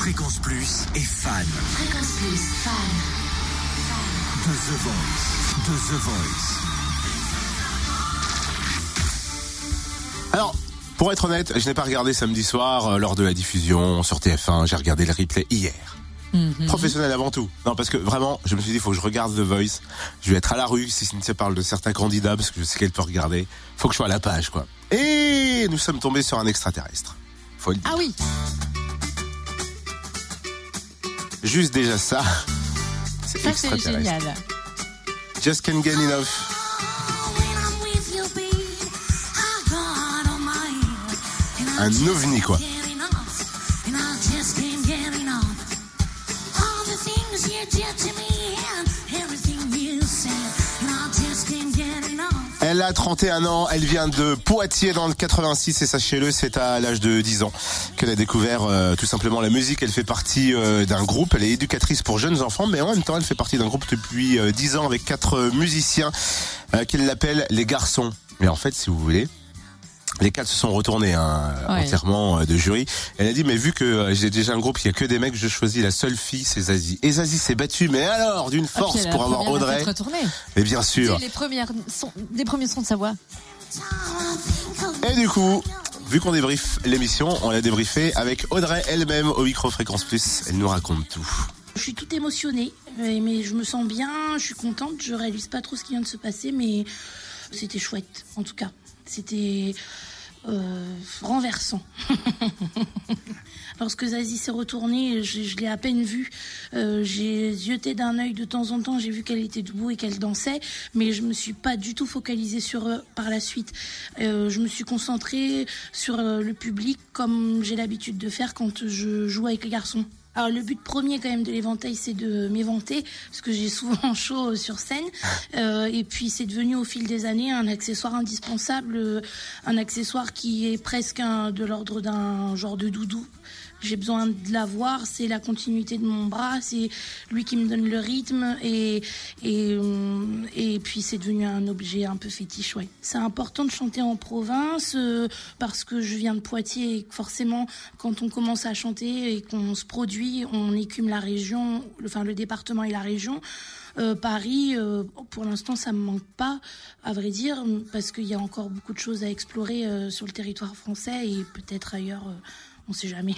Fréquence Plus est fan. Fréquence Plus, fan. De The Voice. De The Voice. Alors, pour être honnête, je n'ai pas regardé samedi soir euh, lors de la diffusion sur TF1. J'ai regardé le replay hier. Mhm. Professionnel avant tout. Non, parce que vraiment, je me suis dit, il faut que je regarde The Voice. Je vais être à la rue si Cynthia parle de certains candidats, parce que je sais qu'elle peut regarder. Faut que je sois à la page, quoi. Et nous sommes tombés sur un extraterrestre. Faut le dire. Ah oui, Juste déjà ça. C'est ça c'est extraterrestre. génial. Just can't get enough. Un ovni, quoi. Elle a 31 ans, elle vient de Poitiers dans le 86 et sachez-le, c'est à l'âge de 10 ans qu'elle a découvert euh, tout simplement la musique. Elle fait partie euh, d'un groupe, elle est éducatrice pour jeunes enfants, mais en même temps elle fait partie d'un groupe depuis euh, 10 ans avec quatre euh, musiciens euh, qu'elle appelle les garçons. Mais en fait, si vous voulez, les quatre se sont retournés hein, Ouais. entièrement euh, de jury. Elle a dit mais vu que euh, j'ai déjà un groupe, il y a que des mecs, je choisis la seule fille, c'est Zazie. Et Zazie s'est battue, mais alors d'une Ah, puis force pour avoir Audrey. Et bien sûr. C'est les premières sons, les premiers sons de sa voix. Et du coup, vu qu'on débriefe l'émission, on l'a débriefé avec Audrey elle-même au micro Fréquence Plus. Elle nous raconte tout. Je suis toute émotionnée, mais je me sens bien, je suis contente, je réalise pas trop ce qui vient de se passer, mais c'était chouette, en tout cas. C'était euh, renversant. Lorsque Zazie s'est retournée, je, l'ai à peine vue. Euh, j'ai zioté d'un œil de temps en temps, j'ai vu qu'elle était debout et qu'elle dansait, mais je me suis pas du tout focalisée sur eux par la suite. Euh, je me suis concentrée sur euh, le public comme j'ai l'habitude de faire quand je joue avec les garçons. Alors le but premier quand même de l'éventail, c'est de m'éventer parce que j'ai souvent chaud sur scène. Et puis c'est devenu au fil des années un accessoire indispensable, un accessoire qui est presque de l'ordre d'un genre de doudou. J'ai besoin de l'avoir, c'est la continuité de mon bras, c'est lui qui me donne le rythme et et, euh, et puis c'est devenu un objet un peu fétiche. C'est important de chanter en province euh, parce que je viens de Poitiers et forcément quand on commence à chanter et qu'on se produit, on écume la région, enfin le département et la région. Euh, Paris, pour l'instant, ça me manque pas, à vrai dire, parce qu'il y a encore beaucoup de choses à explorer sur le territoire français et peut-être ailleurs. On sait jamais.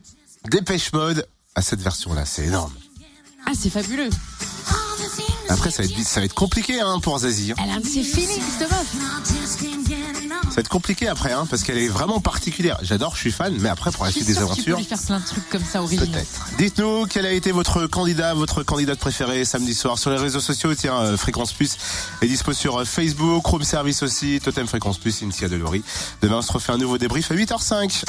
Dépêche mode à cette version-là, c'est énorme. Ah, c'est fabuleux. Après, ça va être, ça va être compliqué hein, pour Zazie. hein. Elle a un cette meuf. Ça va être compliqué après, hein, parce qu'elle est vraiment particulière. J'adore, je suis fan, mais après, pour la suite des tu peux aventures, lui faire plein de trucs comme ça peut-être. Dites-nous quel a été votre candidat, votre candidate préférée samedi soir sur les réseaux sociaux. Tiens, euh, Fréquence Plus est dispo sur euh, Facebook, Chrome Service aussi, Totem Fréquence Plus, Cynthia Delory. Demain, on se refait un nouveau débrief à 8h05.